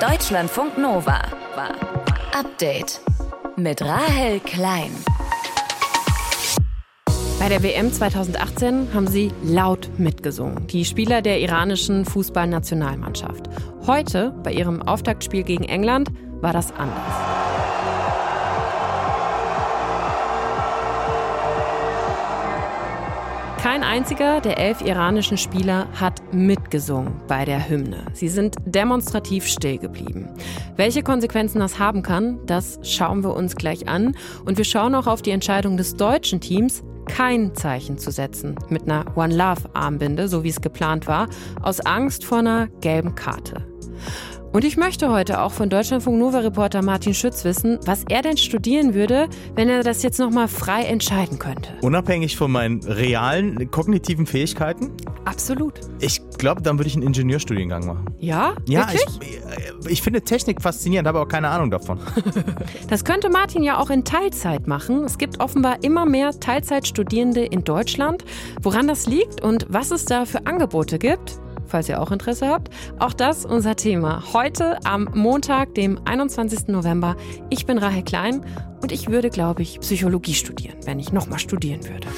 Deutschlandfunk Nova. Update mit Rahel Klein. Bei der WM 2018 haben sie laut mitgesungen, die Spieler der iranischen Fußballnationalmannschaft. Heute, bei ihrem Auftaktspiel gegen England, war das anders. Kein einziger der elf iranischen Spieler hat mitgesungen bei der Hymne. Sie sind demonstrativ still geblieben. Welche Konsequenzen das haben kann, das schauen wir uns gleich an. Und wir schauen auch auf die Entscheidung des deutschen Teams, kein Zeichen zu setzen mit einer One Love Armbinde, so wie es geplant war, aus Angst vor einer gelben Karte. Und ich möchte heute auch von Deutschlandfunk Nova-Reporter Martin Schütz wissen, was er denn studieren würde, wenn er das jetzt nochmal frei entscheiden könnte. Unabhängig von meinen realen kognitiven Fähigkeiten? Absolut. Ich glaube, dann würde ich einen Ingenieurstudiengang machen. Ja? Ja, Wirklich? ich, ich finde Technik faszinierend, habe aber keine Ahnung davon. Das könnte Martin ja auch in Teilzeit machen. Es gibt offenbar immer mehr Teilzeitstudierende in Deutschland. Woran das liegt und was es da für Angebote gibt, falls ihr auch Interesse habt. Auch das unser Thema. Heute am Montag, dem 21. November. Ich bin Rahel Klein und ich würde, glaube ich, Psychologie studieren, wenn ich nochmal studieren würde.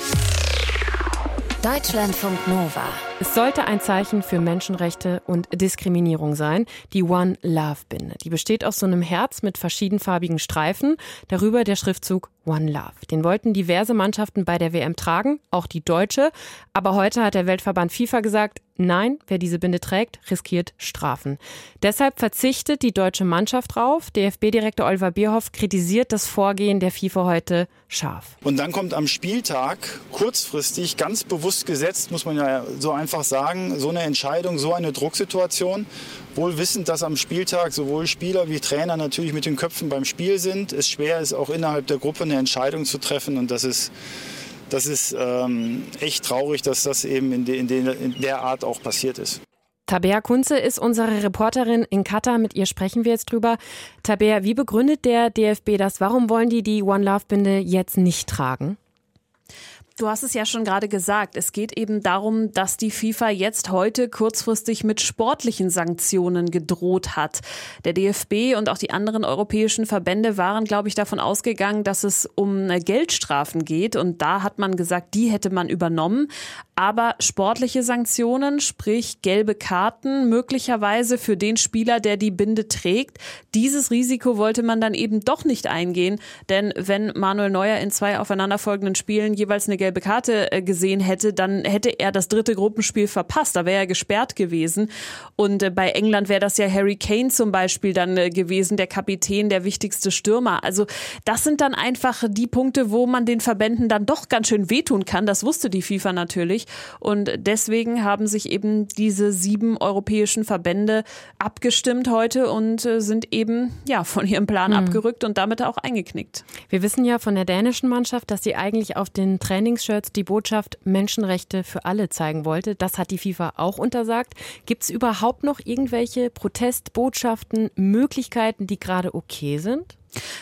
Deutschlandfunk Nova. Es sollte ein Zeichen für Menschenrechte und Diskriminierung sein, die One Love Binde. Die besteht aus so einem Herz mit verschiedenfarbigen Streifen, darüber der Schriftzug One Love. Den wollten diverse Mannschaften bei der WM tragen, auch die deutsche. Aber heute hat der Weltverband FIFA gesagt, nein, wer diese Binde trägt, riskiert Strafen. Deshalb verzichtet die deutsche Mannschaft drauf. DFB-Direktor Oliver Bierhoff kritisiert das Vorgehen der FIFA heute scharf. Und dann kommt am Spieltag kurzfristig, ganz bewusst gesetzt, muss man ja so einfach sagen, so eine Entscheidung, so eine Drucksituation. Wohl wissend, dass am Spieltag sowohl Spieler wie Trainer natürlich mit den Köpfen beim Spiel sind. Es schwer ist, auch innerhalb der Gruppe eine Entscheidung zu treffen. Und das ist, das ist ähm, echt traurig, dass das eben in, de, in, de, in der Art auch passiert ist. Tabea Kunze ist unsere Reporterin in Katar. Mit ihr sprechen wir jetzt drüber. Tabea, wie begründet der DFB das? Warum wollen die die One Love Binde jetzt nicht tragen? Du hast es ja schon gerade gesagt. Es geht eben darum, dass die FIFA jetzt heute kurzfristig mit sportlichen Sanktionen gedroht hat. Der DFB und auch die anderen europäischen Verbände waren, glaube ich, davon ausgegangen, dass es um Geldstrafen geht. Und da hat man gesagt, die hätte man übernommen. Aber sportliche Sanktionen, sprich gelbe Karten, möglicherweise für den Spieler, der die Binde trägt, dieses Risiko wollte man dann eben doch nicht eingehen. Denn wenn Manuel Neuer in zwei aufeinanderfolgenden Spielen jeweils eine gelbe Karte äh, gesehen hätte, dann hätte er das dritte Gruppenspiel verpasst. Da wäre er gesperrt gewesen. Und äh, bei England wäre das ja Harry Kane zum Beispiel dann äh, gewesen, der Kapitän, der wichtigste Stürmer. Also das sind dann einfach die Punkte, wo man den Verbänden dann doch ganz schön wehtun kann. Das wusste die FIFA natürlich. Und deswegen haben sich eben diese sieben europäischen Verbände abgestimmt heute und sind eben ja von ihrem Plan mhm. abgerückt und damit auch eingeknickt. Wir wissen ja von der dänischen Mannschaft, dass sie eigentlich auf den Trainings Trainingsshirts die Botschaft Menschenrechte für alle zeigen wollte. Das hat die FIFA auch untersagt. Gibt es überhaupt noch irgendwelche Protestbotschaften, Möglichkeiten, die gerade okay sind?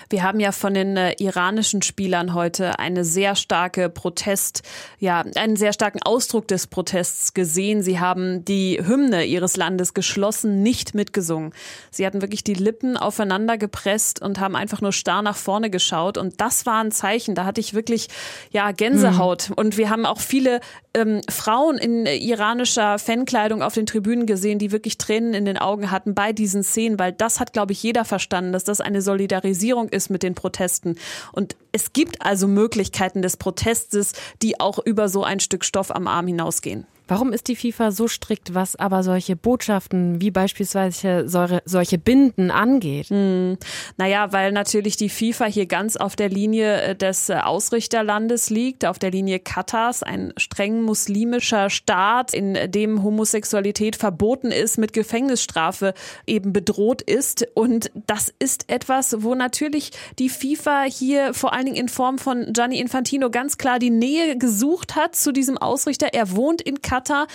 Wir haben ja von den äh, iranischen Spielern heute eine sehr starke Protest, ja, einen sehr starken Ausdruck des Protests gesehen. Sie haben die Hymne ihres Landes geschlossen nicht mitgesungen. Sie hatten wirklich die Lippen aufeinander gepresst und haben einfach nur starr nach vorne geschaut. Und das war ein Zeichen. Da hatte ich wirklich, ja, Gänsehaut. Mhm. Und wir haben auch viele ähm, Frauen in iranischer Fankleidung auf den Tribünen gesehen, die wirklich Tränen in den Augen hatten bei diesen Szenen, weil das hat, glaube ich, jeder verstanden, dass das eine Solidarisierung ist mit den Protesten. Und es gibt also Möglichkeiten des Protestes, die auch über so ein Stück Stoff am Arm hinausgehen. Warum ist die FIFA so strikt, was aber solche Botschaften wie beispielsweise solche Binden angeht? Hm. Naja, weil natürlich die FIFA hier ganz auf der Linie äh, des äh, Ausrichterlandes liegt, auf der Linie Katars, ein streng muslimischer Staat, in dem Homosexualität verboten ist, mit Gefängnisstrafe eben bedroht ist. Und das ist etwas, wo natürlich die FIFA hier vor allen Dingen in Form von Gianni Infantino ganz klar die Nähe gesucht hat zu diesem Ausrichter. Er wohnt in Katar Katar.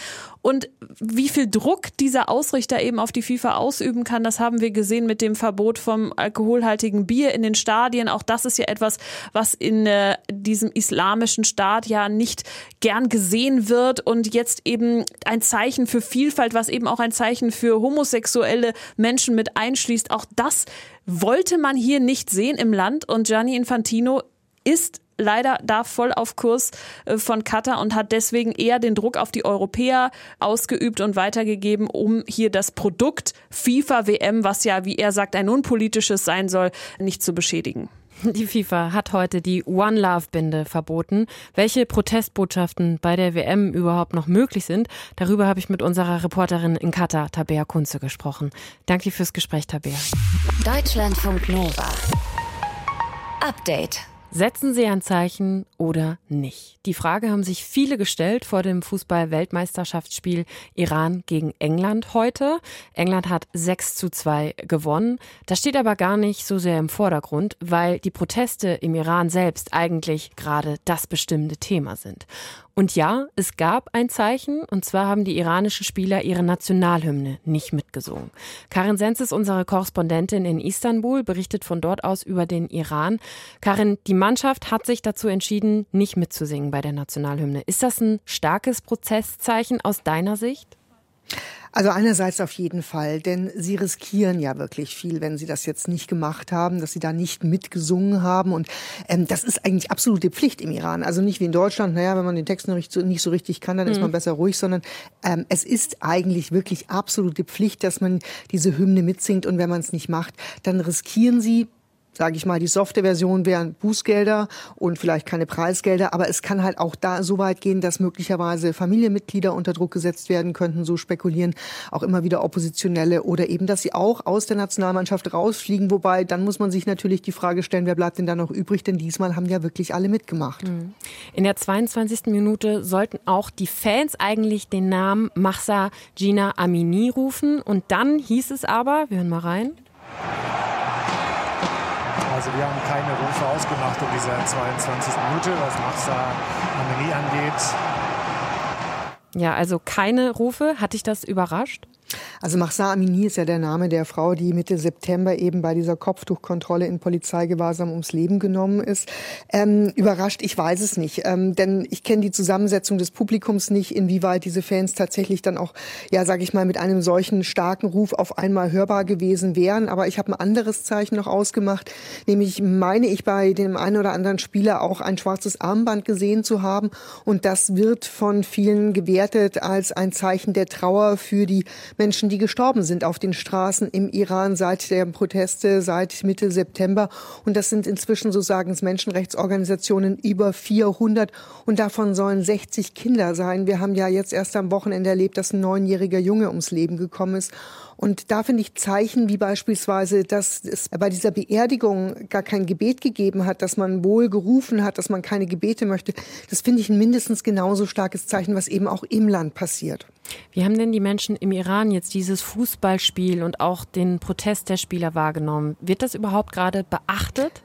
Und wie viel Druck dieser Ausrichter eben auf die FIFA ausüben kann, das haben wir gesehen mit dem Verbot vom alkoholhaltigen Bier in den Stadien. Auch das ist ja etwas, was in äh, diesem islamischen Staat ja nicht gern gesehen wird und jetzt eben ein Zeichen für Vielfalt, was eben auch ein Zeichen für homosexuelle Menschen mit einschließt. Auch das wollte man hier nicht sehen im Land und Gianni Infantino ist leider da voll auf Kurs äh, von Katar und hat deswegen eher den Druck auf die Europäer ausgeübt und weitergegeben, um hier das Produkt FIFA WM, was ja, wie er sagt, ein unpolitisches sein soll, nicht zu beschädigen. Die FIFA hat heute die One Love Binde verboten. Welche Protestbotschaften bei der WM überhaupt noch möglich sind, darüber habe ich mit unserer Reporterin in Katar, Tabea Kunze, gesprochen. Danke fürs Gespräch, Tabea. Deutschlandfunk Nova. Update. Setzen Sie ein Zeichen oder nicht? Die Frage haben sich viele gestellt vor dem Fußball-Weltmeisterschaftsspiel Iran gegen England heute. England hat 6 zu 2 gewonnen. Das steht aber gar nicht so sehr im Vordergrund, weil die Proteste im Iran selbst eigentlich gerade das bestimmende Thema sind. Und ja, es gab ein Zeichen, und zwar haben die iranischen Spieler ihre Nationalhymne nicht mitgesungen. Karin Sens ist unsere Korrespondentin in Istanbul, berichtet von dort aus über den Iran. Karin, die Mannschaft hat sich dazu entschieden, nicht mitzusingen bei der Nationalhymne. Ist das ein starkes Prozesszeichen aus deiner Sicht? Also einerseits auf jeden Fall, denn sie riskieren ja wirklich viel, wenn sie das jetzt nicht gemacht haben, dass sie da nicht mitgesungen haben. Und ähm, das ist eigentlich absolute Pflicht im Iran. Also nicht wie in Deutschland, naja, wenn man den Text nicht so, nicht so richtig kann, dann mhm. ist man besser ruhig, sondern ähm, es ist eigentlich wirklich absolute Pflicht, dass man diese Hymne mitsingt. Und wenn man es nicht macht, dann riskieren sie sage ich mal, die softe Version wären Bußgelder und vielleicht keine Preisgelder, aber es kann halt auch da so weit gehen, dass möglicherweise Familienmitglieder unter Druck gesetzt werden könnten, so spekulieren auch immer wieder Oppositionelle oder eben, dass sie auch aus der Nationalmannschaft rausfliegen, wobei dann muss man sich natürlich die Frage stellen, wer bleibt denn da noch übrig, denn diesmal haben ja wirklich alle mitgemacht. Mhm. In der 22. Minute sollten auch die Fans eigentlich den Namen Mahsa Gina Amini rufen und dann hieß es aber, wir hören mal rein. Also wir haben keine Rufe ausgemacht in dieser 22. Minute, was Machsa Amelie angeht. Ja, also keine Rufe. Hat dich das überrascht? Also Mahsa Amini ist ja der Name der Frau, die Mitte September eben bei dieser Kopftuchkontrolle in Polizeigewahrsam ums Leben genommen ist. Ähm, überrascht, ich weiß es nicht, ähm, denn ich kenne die Zusammensetzung des Publikums nicht, inwieweit diese Fans tatsächlich dann auch, ja, sage ich mal, mit einem solchen starken Ruf auf einmal hörbar gewesen wären. Aber ich habe ein anderes Zeichen noch ausgemacht, nämlich meine ich bei dem einen oder anderen Spieler auch ein schwarzes Armband gesehen zu haben und das wird von vielen gewertet als ein Zeichen der Trauer für die Menschen, die gestorben sind auf den Straßen im Iran seit der Proteste, seit Mitte September. Und das sind inzwischen, so sagen es Menschenrechtsorganisationen, über 400. Und davon sollen 60 Kinder sein. Wir haben ja jetzt erst am Wochenende erlebt, dass ein neunjähriger Junge ums Leben gekommen ist. Und da finde ich Zeichen wie beispielsweise, dass es bei dieser Beerdigung gar kein Gebet gegeben hat, dass man wohl gerufen hat, dass man keine Gebete möchte. Das finde ich ein mindestens genauso starkes Zeichen, was eben auch im Land passiert. Wie haben denn die Menschen im Iran jetzt dieses Fußballspiel und auch den Protest der Spieler wahrgenommen? Wird das überhaupt gerade beachtet?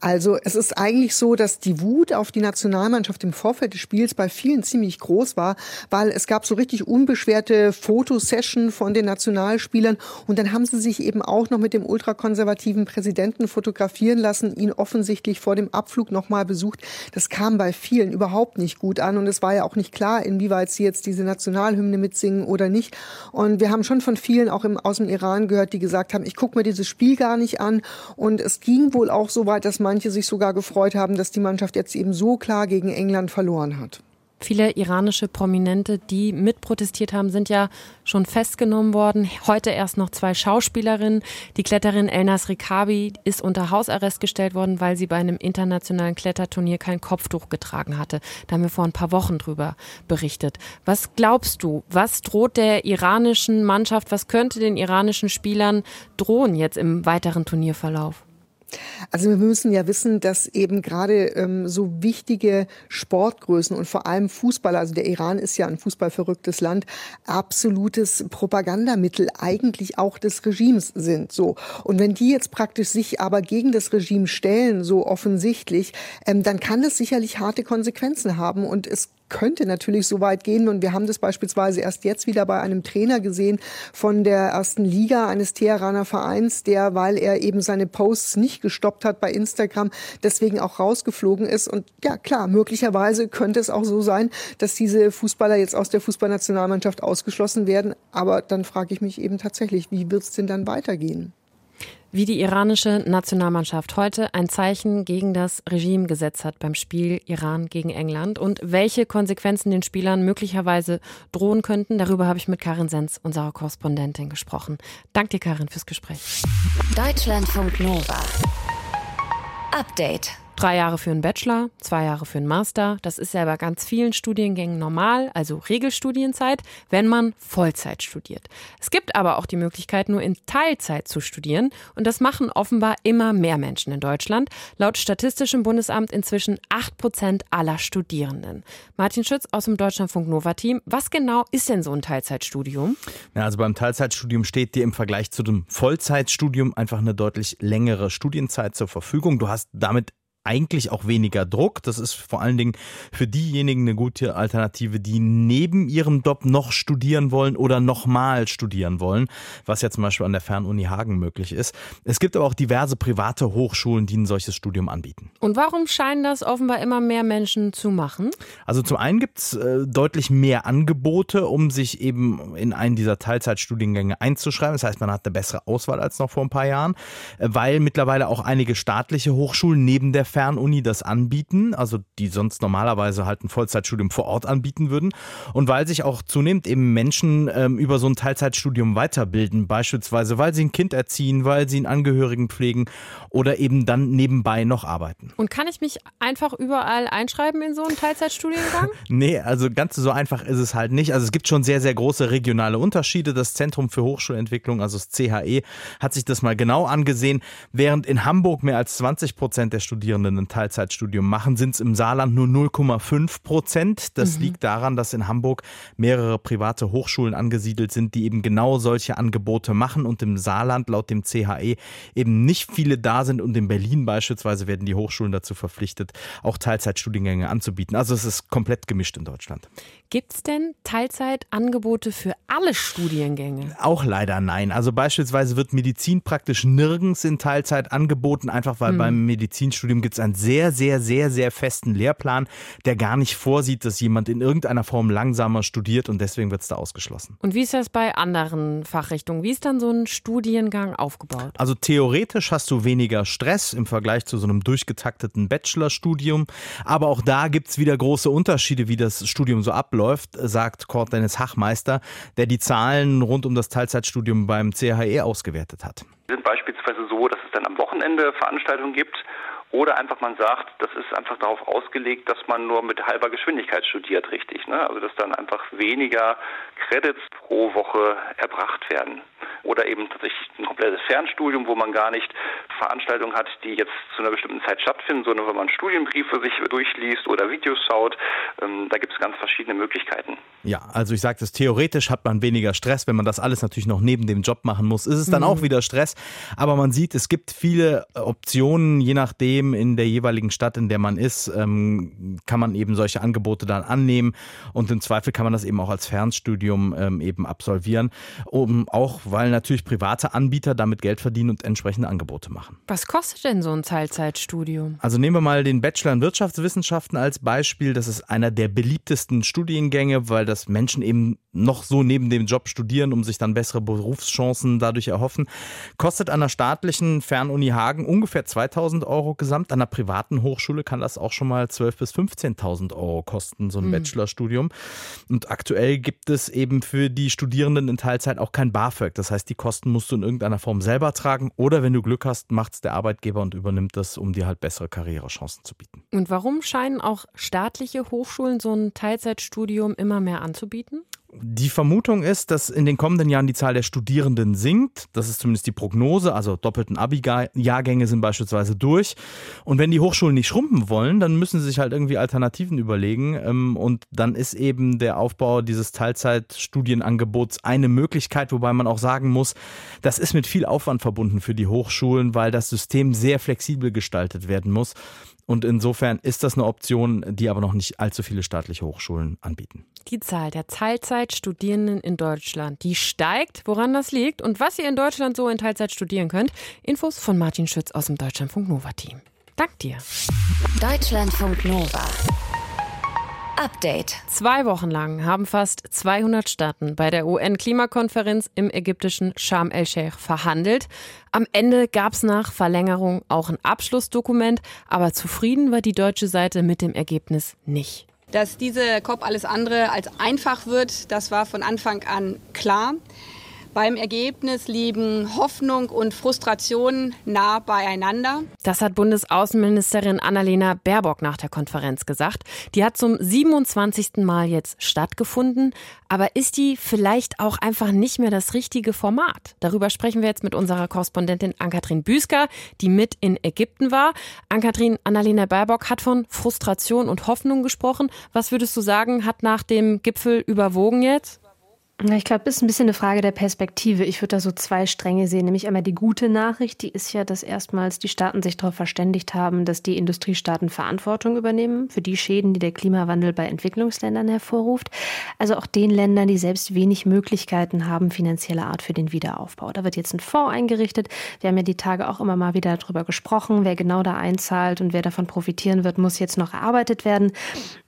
Also es ist eigentlich so, dass die Wut auf die Nationalmannschaft im Vorfeld des Spiels bei vielen ziemlich groß war, weil es gab so richtig unbeschwerte Fotosession von den Nationalspielern und dann haben sie sich eben auch noch mit dem ultrakonservativen Präsidenten fotografieren lassen, ihn offensichtlich vor dem Abflug nochmal besucht. Das kam bei vielen überhaupt nicht gut an und es war ja auch nicht klar, inwieweit sie jetzt diese Nationalhymne mitsingen oder nicht. Und wir haben schon von vielen auch im, aus dem Iran gehört, die gesagt haben, ich gucke mir dieses Spiel gar nicht an und es ging wohl auch so weit, dass man manche sich sogar gefreut haben, dass die Mannschaft jetzt eben so klar gegen England verloren hat. Viele iranische Prominente, die mitprotestiert haben, sind ja schon festgenommen worden. Heute erst noch zwei Schauspielerinnen. Die Kletterin Elnas Rikabi ist unter Hausarrest gestellt worden, weil sie bei einem internationalen Kletterturnier kein Kopftuch getragen hatte. Da haben wir vor ein paar Wochen drüber berichtet. Was glaubst du, was droht der iranischen Mannschaft, was könnte den iranischen Spielern drohen jetzt im weiteren Turnierverlauf? Also wir müssen ja wissen, dass eben gerade ähm, so wichtige Sportgrößen und vor allem Fußballer, also der Iran ist ja ein fußballverrücktes Land, absolutes Propagandamittel eigentlich auch des Regimes sind. So und wenn die jetzt praktisch sich aber gegen das Regime stellen, so offensichtlich, ähm, dann kann das sicherlich harte Konsequenzen haben und es könnte natürlich so weit gehen. Und wir haben das beispielsweise erst jetzt wieder bei einem Trainer gesehen von der ersten Liga eines Teheraner Vereins, der, weil er eben seine Posts nicht gestoppt hat bei Instagram, deswegen auch rausgeflogen ist. Und ja, klar, möglicherweise könnte es auch so sein, dass diese Fußballer jetzt aus der Fußballnationalmannschaft ausgeschlossen werden. Aber dann frage ich mich eben tatsächlich, wie wird es denn dann weitergehen? Wie die iranische Nationalmannschaft heute ein Zeichen gegen das Regime gesetzt hat beim Spiel Iran gegen England und welche Konsequenzen den Spielern möglicherweise drohen könnten, darüber habe ich mit Karin Sens, unserer Korrespondentin, gesprochen. Danke dir, Karin, fürs Gespräch. Deutschlandfunk Nova. Update. Drei Jahre für einen Bachelor, zwei Jahre für einen Master. Das ist ja bei ganz vielen Studiengängen normal, also Regelstudienzeit, wenn man Vollzeit studiert. Es gibt aber auch die Möglichkeit, nur in Teilzeit zu studieren. Und das machen offenbar immer mehr Menschen in Deutschland. Laut Statistischem Bundesamt inzwischen acht Prozent aller Studierenden. Martin Schütz aus dem Deutschlandfunk Nova Team. Was genau ist denn so ein Teilzeitstudium? Ja, also beim Teilzeitstudium steht dir im Vergleich zu dem Vollzeitstudium einfach eine deutlich längere Studienzeit zur Verfügung. Du hast damit eigentlich auch weniger Druck. Das ist vor allen Dingen für diejenigen eine gute Alternative, die neben ihrem Job noch studieren wollen oder nochmal studieren wollen, was ja zum Beispiel an der Fernuni Hagen möglich ist. Es gibt aber auch diverse private Hochschulen, die ein solches Studium anbieten. Und warum scheinen das offenbar immer mehr Menschen zu machen? Also zum einen gibt es äh, deutlich mehr Angebote, um sich eben in einen dieser Teilzeitstudiengänge einzuschreiben. Das heißt, man hat eine bessere Auswahl als noch vor ein paar Jahren, äh, weil mittlerweile auch einige staatliche Hochschulen neben der Fernuni das anbieten, also die sonst normalerweise halt ein Vollzeitstudium vor Ort anbieten würden. Und weil sich auch zunehmend eben Menschen ähm, über so ein Teilzeitstudium weiterbilden, beispielsweise weil sie ein Kind erziehen, weil sie einen Angehörigen pflegen oder eben dann nebenbei noch arbeiten. Und kann ich mich einfach überall einschreiben in so einen Teilzeitstudiengang? nee, also ganz so einfach ist es halt nicht. Also es gibt schon sehr, sehr große regionale Unterschiede. Das Zentrum für Hochschulentwicklung, also das CHE, hat sich das mal genau angesehen. Während in Hamburg mehr als 20 Prozent der Studierenden Studierenden ein Teilzeitstudium machen, sind es im Saarland nur 0,5 Prozent. Das mhm. liegt daran, dass in Hamburg mehrere private Hochschulen angesiedelt sind, die eben genau solche Angebote machen und im Saarland laut dem CHE eben nicht viele da sind und in Berlin beispielsweise werden die Hochschulen dazu verpflichtet, auch Teilzeitstudiengänge anzubieten. Also es ist komplett gemischt in Deutschland. Gibt es denn Teilzeitangebote für alle Studiengänge? Auch leider nein. Also beispielsweise wird Medizin praktisch nirgends in Teilzeit angeboten, einfach weil hm. beim Medizinstudium gibt es einen sehr, sehr, sehr, sehr festen Lehrplan, der gar nicht vorsieht, dass jemand in irgendeiner Form langsamer studiert und deswegen wird es da ausgeschlossen. Und wie ist das bei anderen Fachrichtungen? Wie ist dann so ein Studiengang aufgebaut? Also theoretisch hast du weniger Stress im Vergleich zu so einem durchgetakteten Bachelorstudium, aber auch da gibt es wieder große Unterschiede, wie das Studium so abläuft abläuft, sagt Kurt Dennis Hachmeister, der die Zahlen rund um das Teilzeitstudium beim CHE ausgewertet hat. Wir sind beispielsweise so, dass es dann am Wochenende Veranstaltungen gibt, oder einfach man sagt, das ist einfach darauf ausgelegt, dass man nur mit halber Geschwindigkeit studiert, richtig. Ne? Also dass dann einfach weniger Credits pro Woche erbracht werden oder eben tatsächlich ein komplettes Fernstudium, wo man gar nicht Veranstaltungen hat, die jetzt zu einer bestimmten Zeit stattfinden, sondern wenn man Studienbriefe sich durchliest oder Videos schaut. Ähm, da gibt es ganz verschiedene Möglichkeiten. Ja, also ich sage das, theoretisch hat man weniger Stress, wenn man das alles natürlich noch neben dem Job machen muss, ist es dann mhm. auch wieder Stress. Aber man sieht, es gibt viele Optionen, je nachdem in der jeweiligen Stadt, in der man ist, ähm, kann man eben solche Angebote dann annehmen und im Zweifel kann man das eben auch als Fernstudium ähm, eben absolvieren, um auch, weil natürlich private Anbieter damit Geld verdienen und entsprechende Angebote machen. Was kostet denn so ein Teilzeitstudium? Also nehmen wir mal den Bachelor in Wirtschaftswissenschaften als Beispiel. Das ist einer der beliebtesten Studiengänge, weil das Menschen eben noch so neben dem Job studieren, um sich dann bessere Berufschancen dadurch erhoffen. Kostet an der staatlichen Fernuni Hagen ungefähr 2000 Euro gesamt. An einer privaten Hochschule kann das auch schon mal 12.000 bis 15.000 Euro kosten, so ein mhm. Bachelorstudium. Und aktuell gibt es eben für die Studierenden in Teilzeit auch kein BAföG. Das heißt, heißt, die Kosten musst du in irgendeiner Form selber tragen oder wenn du Glück hast, macht es der Arbeitgeber und übernimmt das, um dir halt bessere Karrierechancen zu bieten. Und warum scheinen auch staatliche Hochschulen so ein Teilzeitstudium immer mehr anzubieten? Die Vermutung ist, dass in den kommenden Jahren die Zahl der Studierenden sinkt. Das ist zumindest die Prognose. Also doppelten Abi-Jahrgänge sind beispielsweise durch. Und wenn die Hochschulen nicht schrumpfen wollen, dann müssen sie sich halt irgendwie Alternativen überlegen. Ähm, und dann ist eben der Aufbau dieses Teilzeitstudienangebots eine Möglichkeit, wobei man auch sagen muss, das ist mit viel Aufwand verbunden für die Hochschulen, weil das System sehr flexibel gestaltet werden muss. Und insofern ist das eine Option, die aber noch nicht allzu viele staatliche Hochschulen anbieten. Die Zahl der Teilzeitstudierenden in Deutschland, die steigt. Woran das liegt und was ihr in Deutschland so in Teilzeit studieren könnt. Infos von Martin Schütz aus dem Deutschlandfunk Nova Team. Dank dir. Deutschlandfunk Nova. Update. Zwei Wochen lang haben fast 200 Staaten bei der UN-Klimakonferenz im ägyptischen Sharm el-Sheikh verhandelt. Am Ende gab es nach Verlängerung auch ein Abschlussdokument, aber zufrieden war die deutsche Seite mit dem Ergebnis nicht. Dass diese COP alles andere als einfach wird, das war von Anfang an klar. Beim Ergebnis liegen Hoffnung und Frustration nah beieinander. Das hat Bundesaußenministerin Annalena Baerbock nach der Konferenz gesagt. Die hat zum 27. Mal jetzt stattgefunden. Aber ist die vielleicht auch einfach nicht mehr das richtige Format? Darüber sprechen wir jetzt mit unserer Korrespondentin Ann-Kathrin Büsker, die mit in Ägypten war. Ann-Kathrin, Annalena Baerbock hat von Frustration und Hoffnung gesprochen. Was würdest du sagen, hat nach dem Gipfel überwogen jetzt? Ich glaube, das ist ein bisschen eine Frage der Perspektive. Ich würde da so zwei Stränge sehen. Nämlich einmal die gute Nachricht, die ist ja, dass erstmals die Staaten sich darauf verständigt haben, dass die Industriestaaten Verantwortung übernehmen für die Schäden, die der Klimawandel bei Entwicklungsländern hervorruft. Also auch den Ländern, die selbst wenig Möglichkeiten haben, finanzieller Art für den Wiederaufbau. Da wird jetzt ein Fonds eingerichtet. Wir haben ja die Tage auch immer mal wieder darüber gesprochen. Wer genau da einzahlt und wer davon profitieren wird, muss jetzt noch erarbeitet werden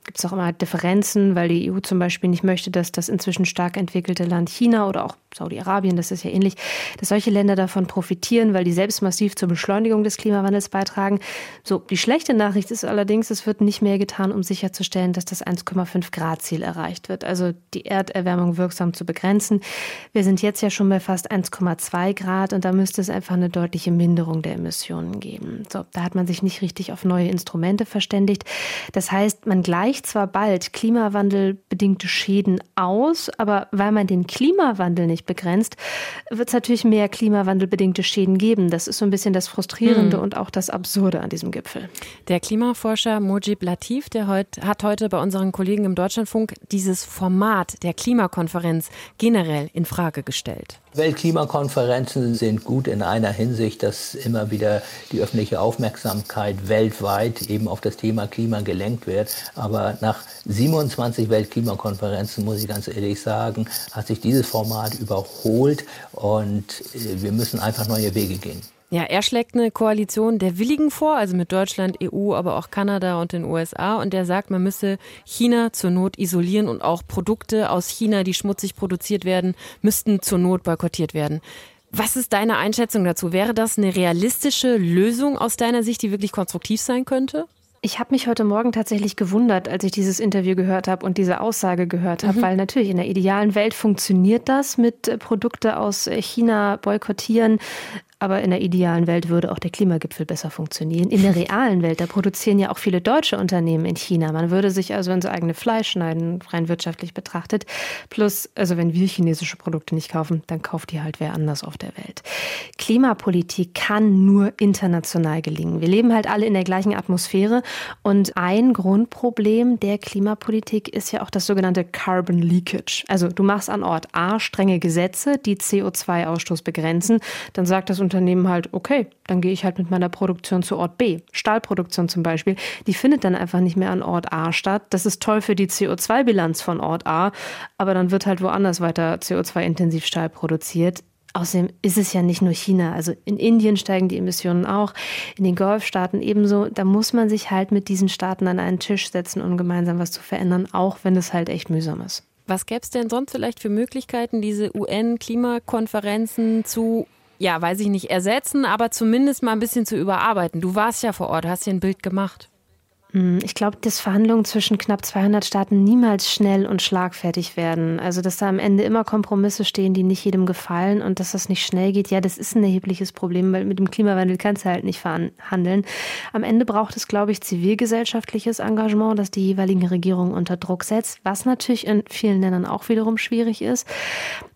gibt es auch immer Differenzen, weil die EU zum Beispiel nicht möchte, dass das inzwischen stark entwickelte Land China oder auch Saudi-Arabien, das ist ja ähnlich, dass solche Länder davon profitieren, weil die selbst massiv zur Beschleunigung des Klimawandels beitragen. So, die schlechte Nachricht ist allerdings, es wird nicht mehr getan, um sicherzustellen, dass das 1,5 Grad Ziel erreicht wird, also die Erderwärmung wirksam zu begrenzen. Wir sind jetzt ja schon bei fast 1,2 Grad und da müsste es einfach eine deutliche Minderung der Emissionen geben. So, da hat man sich nicht richtig auf neue Instrumente verständigt. Das heißt, man gleicht zwar bald klimawandelbedingte Schäden aus, aber weil man den Klimawandel nicht begrenzt, wird es natürlich mehr klimawandelbedingte Schäden geben. Das ist so ein bisschen das Frustrierende hm. und auch das Absurde an diesem Gipfel. Der Klimaforscher Mojib Latif, der heut, hat heute bei unseren Kollegen im Deutschlandfunk dieses Format der Klimakonferenz generell in Frage gestellt. Weltklimakonferenzen sind gut in einer Hinsicht, dass immer wieder die öffentliche Aufmerksamkeit weltweit eben auf das Thema Klima gelenkt wird. Aber nach 27 Weltklimakonferenzen, muss ich ganz ehrlich sagen, hat sich dieses Format überholt und äh, wir müssen einfach neue Wege gehen. Ja, er schlägt eine Koalition der Willigen vor, also mit Deutschland, EU, aber auch Kanada und den USA. Und der sagt, man müsse China zur Not isolieren und auch Produkte aus China, die schmutzig produziert werden, müssten zur Not boykottiert werden. Was ist deine Einschätzung dazu? Wäre das eine realistische Lösung aus deiner Sicht, die wirklich konstruktiv sein könnte? Ich habe mich heute Morgen tatsächlich gewundert, als ich dieses Interview gehört habe und diese Aussage gehört habe, mhm. weil natürlich in der idealen Welt funktioniert das mit äh, Produkte aus China boykottieren. Aber in der idealen Welt würde auch der Klimagipfel besser funktionieren. In der realen Welt, da produzieren ja auch viele deutsche Unternehmen in China. Man würde sich also ins eigene Fleisch schneiden, rein wirtschaftlich betrachtet. Plus, also wenn wir chinesische Produkte nicht kaufen, dann kauft die halt wer anders auf der Welt. Klimapolitik kann nur international gelingen. Wir leben halt alle in der gleichen Atmosphäre. Und ein Grundproblem der Klimapolitik ist ja auch das sogenannte Carbon Leakage. Also du machst an Ort A strenge Gesetze, die CO2-Ausstoß begrenzen. Dann sagt das Unternehmen halt, okay, dann gehe ich halt mit meiner Produktion zu Ort B. Stahlproduktion zum Beispiel, die findet dann einfach nicht mehr an Ort A statt. Das ist toll für die CO2-Bilanz von Ort A, aber dann wird halt woanders weiter CO2-intensiv Stahl produziert. Außerdem ist es ja nicht nur China. Also in Indien steigen die Emissionen auch, in den Golfstaaten ebenso. Da muss man sich halt mit diesen Staaten an einen Tisch setzen, um gemeinsam was zu verändern, auch wenn es halt echt mühsam ist. Was gäbe es denn sonst vielleicht für Möglichkeiten, diese UN-Klimakonferenzen zu ja, weiß ich nicht, ersetzen, aber zumindest mal ein bisschen zu überarbeiten. Du warst ja vor Ort, hast dir ein Bild gemacht. Hm, ich glaube, dass Verhandlungen zwischen knapp 200 Staaten niemals schnell und schlagfertig werden. Also, dass da am Ende immer Kompromisse stehen, die nicht jedem gefallen und dass das nicht schnell geht, ja, das ist ein erhebliches Problem, weil mit dem Klimawandel kannst du halt nicht verhandeln. Am Ende braucht es, glaube ich, zivilgesellschaftliches Engagement, das die jeweiligen Regierungen unter Druck setzt, was natürlich in vielen Ländern auch wiederum schwierig ist.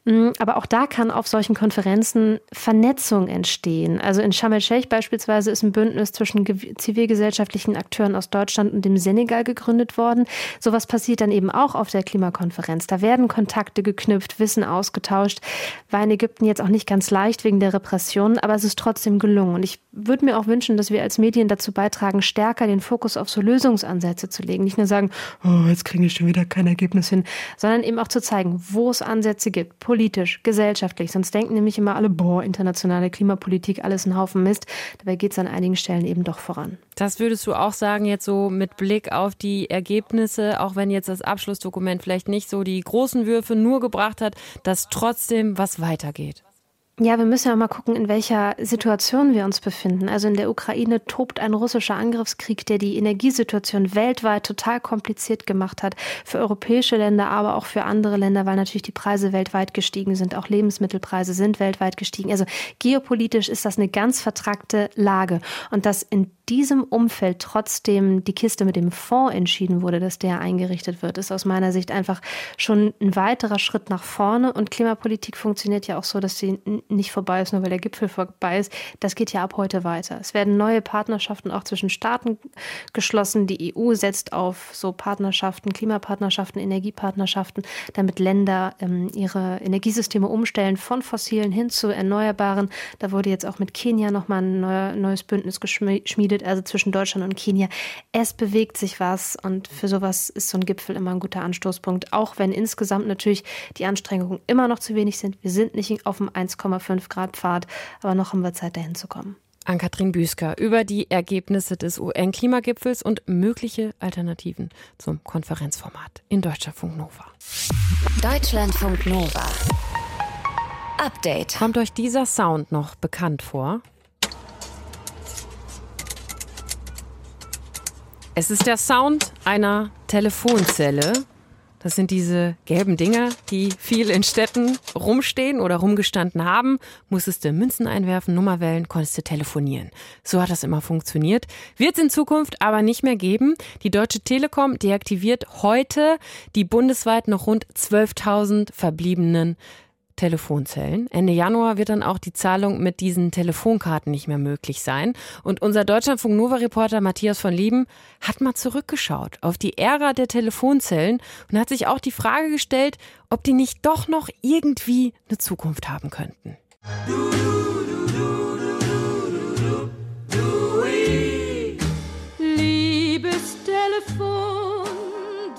Mm, aber auch da kann auf solchen Konferenzen Vernetzung entstehen. Also in Sharm el-Sheikh beispielsweise ist ein Bündnis zwischen zivilgesellschaftlichen Akteuren aus Deutschland und dem Senegal gegründet worden. Sowas passiert dann eben auch auf der Klimakonferenz. Da werden Kontakte geknüpft, Wissen ausgetauscht. War in Ägypten jetzt auch nicht ganz leicht wegen der Repression, aber es ist trotzdem gelungen. Und ich würde mir auch wünschen, dass wir als Medien dazu beitragen, stärker den Fokus auf so Lösungsansätze zu legen. Nicht nur sagen, oh, jetzt kriege ich schon wieder kein Ergebnis hin, sondern eben auch zu zeigen, wo es Ansätze gibt politisch, gesellschaftlich. Sonst denken nämlich immer alle, boah, internationale Klimapolitik, alles ein Haufen Mist. Dabei geht es an einigen Stellen eben doch voran. Das würdest du auch sagen, jetzt so mit Blick auf die Ergebnisse, auch wenn jetzt das Abschlussdokument vielleicht nicht so die großen Würfe nur gebracht hat, dass trotzdem was weitergeht. Ja, wir müssen ja mal gucken, in welcher Situation wir uns befinden. Also in der Ukraine tobt ein russischer Angriffskrieg, der die Energiesituation weltweit total kompliziert gemacht hat. Für europäische Länder, aber auch für andere Länder, weil natürlich die Preise weltweit gestiegen sind. Auch Lebensmittelpreise sind weltweit gestiegen. Also geopolitisch ist das eine ganz vertrackte Lage. Und dass in diesem Umfeld trotzdem die Kiste mit dem Fonds entschieden wurde, dass der eingerichtet wird, ist aus meiner Sicht einfach schon ein weiterer Schritt nach vorne. Und Klimapolitik funktioniert ja auch so, dass sie nicht vorbei ist, nur weil der Gipfel vorbei ist. Das geht ja ab heute weiter. Es werden neue Partnerschaften auch zwischen Staaten geschlossen. Die EU setzt auf so Partnerschaften, Klimapartnerschaften, Energiepartnerschaften, damit Länder ähm, ihre Energiesysteme umstellen von fossilen hin zu erneuerbaren. Da wurde jetzt auch mit Kenia nochmal ein neuer, neues Bündnis geschmiedet, also zwischen Deutschland und Kenia. Es bewegt sich was und für sowas ist so ein Gipfel immer ein guter Anstoßpunkt, auch wenn insgesamt natürlich die Anstrengungen immer noch zu wenig sind. Wir sind nicht auf dem 1,5 1,5 Grad Pfad, aber noch haben wir Zeit, dahin zu kommen. Ann-Kathrin Büsker über die Ergebnisse des UN-Klimagipfels und mögliche Alternativen zum Konferenzformat in Deutschlandfunk Nova. Deutschlandfunk Nova. Update. Kommt euch dieser Sound noch bekannt vor? Es ist der Sound einer Telefonzelle, das sind diese gelben Dinger, die viel in Städten rumstehen oder rumgestanden haben. Musstest du Münzen einwerfen, Nummer wählen, konntest du telefonieren. So hat das immer funktioniert. Wird es in Zukunft aber nicht mehr geben. Die Deutsche Telekom deaktiviert heute die bundesweit noch rund 12.000 verbliebenen Telefonzellen. Ende Januar wird dann auch die Zahlung mit diesen Telefonkarten nicht mehr möglich sein. Und unser Deutschlandfunk Nova Reporter Matthias von Lieben hat mal zurückgeschaut auf die Ära der Telefonzellen und hat sich auch die Frage gestellt, ob die nicht doch noch irgendwie eine Zukunft haben könnten. Liebes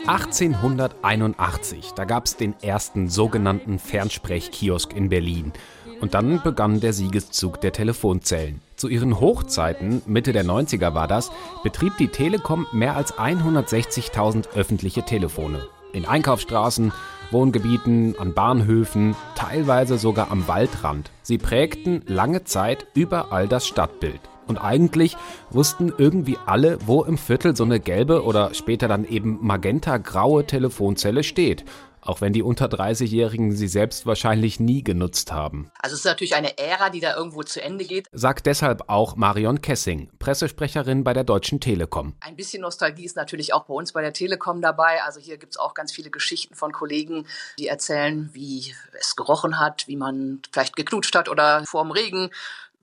1881, da gab es den ersten sogenannten Fernsprechkiosk in Berlin. Und dann begann der Siegeszug der Telefonzellen. Zu ihren Hochzeiten, Mitte der 90er war das, betrieb die Telekom mehr als 160.000 öffentliche Telefone. In Einkaufsstraßen, Wohngebieten, an Bahnhöfen, teilweise sogar am Waldrand. Sie prägten lange Zeit überall das Stadtbild. Und eigentlich wussten irgendwie alle, wo im Viertel so eine gelbe oder später dann eben magenta-graue Telefonzelle steht. Auch wenn die unter 30-Jährigen sie selbst wahrscheinlich nie genutzt haben. Also es ist natürlich eine Ära, die da irgendwo zu Ende geht. Sagt deshalb auch Marion Kessing, Pressesprecherin bei der Deutschen Telekom. Ein bisschen Nostalgie ist natürlich auch bei uns bei der Telekom dabei. Also hier gibt es auch ganz viele Geschichten von Kollegen, die erzählen, wie es gerochen hat, wie man vielleicht geknutscht hat oder vor dem Regen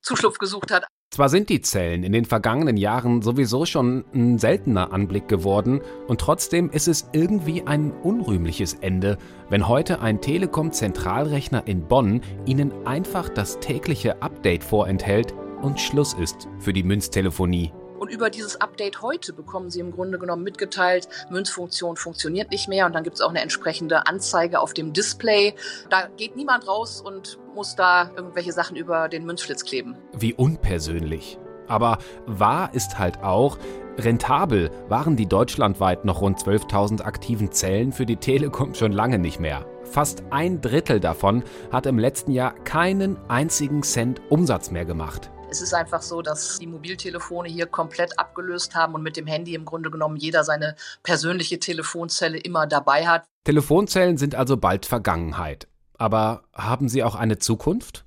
Zuschlupf gesucht hat. Zwar sind die Zellen in den vergangenen Jahren sowieso schon ein seltener Anblick geworden, und trotzdem ist es irgendwie ein unrühmliches Ende, wenn heute ein Telekom-Zentralrechner in Bonn Ihnen einfach das tägliche Update vorenthält und Schluss ist für die Münztelefonie. Und über dieses Update heute bekommen Sie im Grunde genommen mitgeteilt, Münzfunktion funktioniert nicht mehr und dann gibt es auch eine entsprechende Anzeige auf dem Display. Da geht niemand raus und muss da irgendwelche Sachen über den Münzschlitz kleben. Wie unpersönlich. Aber wahr ist halt auch, rentabel waren die deutschlandweit noch rund 12.000 aktiven Zellen für die Telekom schon lange nicht mehr. Fast ein Drittel davon hat im letzten Jahr keinen einzigen Cent Umsatz mehr gemacht. Es ist einfach so, dass die Mobiltelefone hier komplett abgelöst haben und mit dem Handy im Grunde genommen jeder seine persönliche Telefonzelle immer dabei hat. Telefonzellen sind also bald Vergangenheit. Aber haben sie auch eine Zukunft?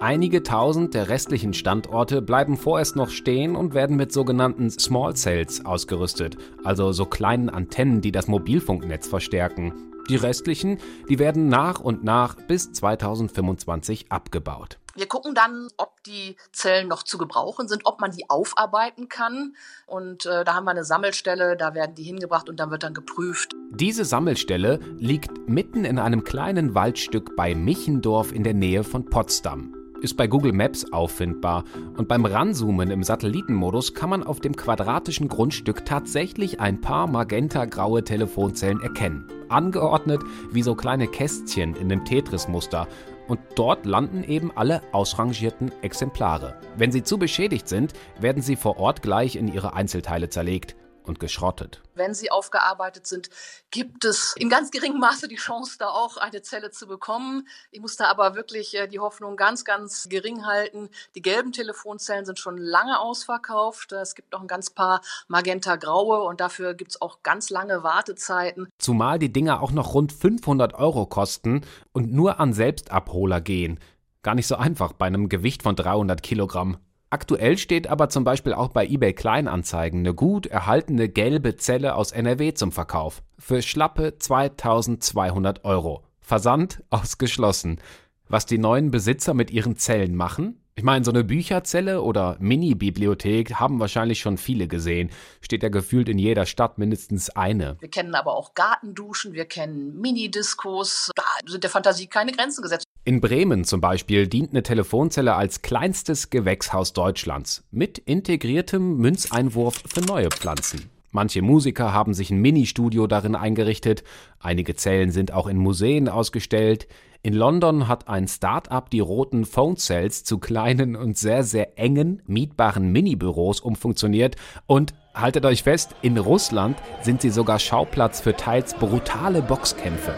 Einige tausend der restlichen Standorte bleiben vorerst noch stehen und werden mit sogenannten Small Cells ausgerüstet, also so kleinen Antennen, die das Mobilfunknetz verstärken. Die restlichen, die werden nach und nach bis 2025 abgebaut. Wir gucken dann, ob die Zellen noch zu gebrauchen sind, ob man die aufarbeiten kann. Und äh, da haben wir eine Sammelstelle, da werden die hingebracht und dann wird dann geprüft. Diese Sammelstelle liegt mitten in einem kleinen Waldstück bei Michendorf in der Nähe von Potsdam ist bei Google Maps auffindbar und beim Ranzoomen im Satellitenmodus kann man auf dem quadratischen Grundstück tatsächlich ein paar magentagraue Telefonzellen erkennen. Angeordnet wie so kleine Kästchen in dem Tetris-Muster und dort landen eben alle ausrangierten Exemplare. Wenn sie zu beschädigt sind, werden sie vor Ort gleich in ihre Einzelteile zerlegt und geschrottet. Wenn sie aufgearbeitet sind, gibt es in ganz geringem Maße die Chance, da auch eine Zelle zu bekommen. Ich muss da aber wirklich äh, die Hoffnung ganz, ganz gering halten. Die gelben Telefonzellen sind schon lange ausverkauft. Es gibt noch ein ganz paar magenta-graue und dafür gibt es auch ganz lange Wartezeiten. Zumal die Dinger auch noch rund 500 Euro kosten und nur an Selbstabholer gehen. Gar nicht so einfach bei einem Gewicht von 300 Kilogramm. Aktuell steht aber zum Beispiel auch bei eBay Kleinanzeigen eine gut erhaltene gelbe Zelle aus NRW zum Verkauf. Für schlappe 2200 Euro. Versand ausgeschlossen. Was die neuen Besitzer mit ihren Zellen machen? Ich meine, so eine Bücherzelle oder Mini-Bibliothek haben wahrscheinlich schon viele gesehen. Steht ja gefühlt in jeder Stadt mindestens eine. Wir kennen aber auch Gartenduschen, wir kennen Mini-Diskos. Da sind der Fantasie keine Grenzen gesetzt. In Bremen zum Beispiel dient eine Telefonzelle als kleinstes Gewächshaus Deutschlands mit integriertem Münzeinwurf für neue Pflanzen. Manche Musiker haben sich ein Ministudio darin eingerichtet, einige Zellen sind auch in Museen ausgestellt. In London hat ein Start-up die roten Phone Cells zu kleinen und sehr, sehr engen, mietbaren Minibüros umfunktioniert und haltet euch fest, in Russland sind sie sogar Schauplatz für teils brutale Boxkämpfe.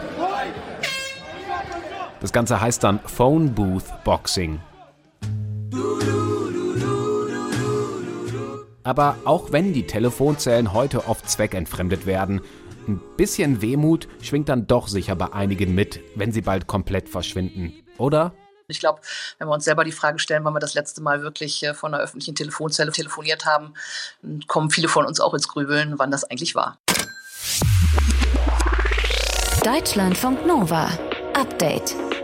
Das Ganze heißt dann Phone Booth Boxing. Aber auch wenn die Telefonzellen heute oft zweckentfremdet werden, ein bisschen Wehmut schwingt dann doch sicher bei einigen mit, wenn sie bald komplett verschwinden, oder? Ich glaube, wenn wir uns selber die Frage stellen, wann wir das letzte Mal wirklich äh, von einer öffentlichen Telefonzelle telefoniert haben, kommen viele von uns auch ins Grübeln, wann das eigentlich war. Deutschlandfunk Nova. Update.